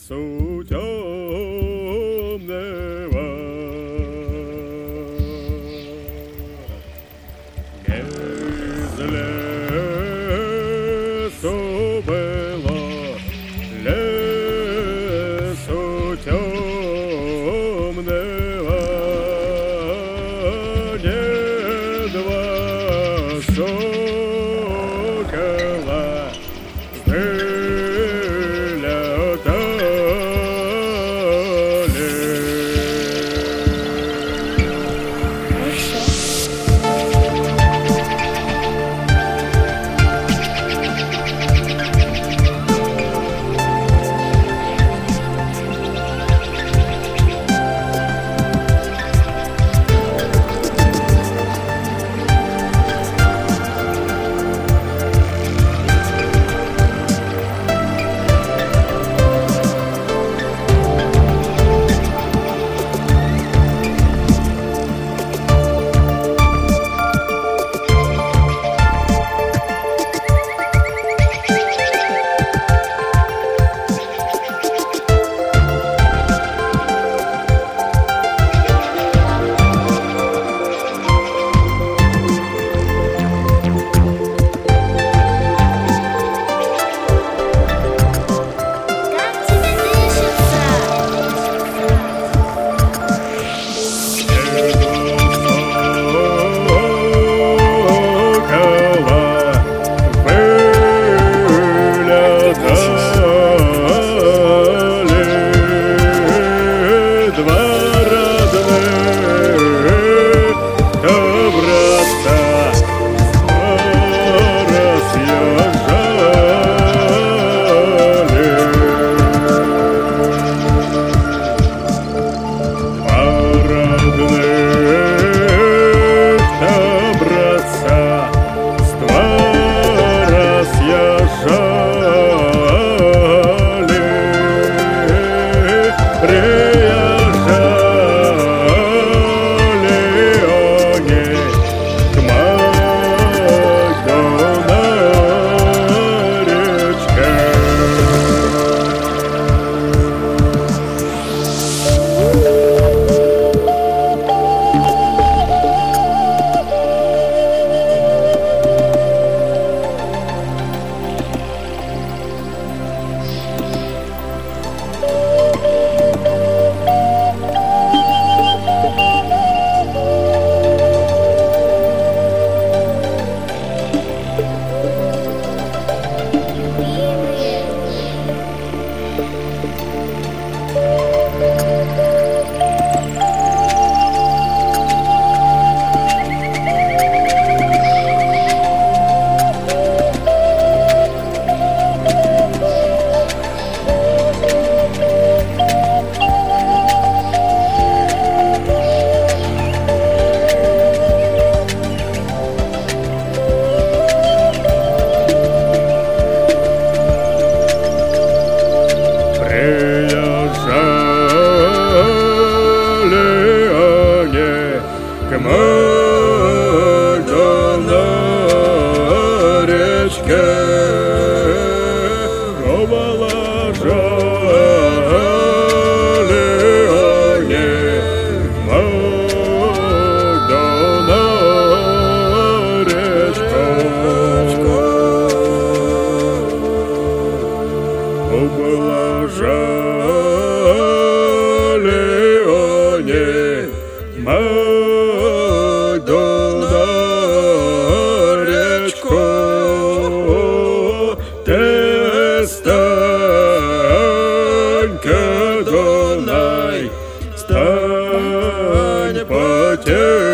so dumb they were. Nevertheless. Мадонна, речко, ты станька Дунай, стань потех.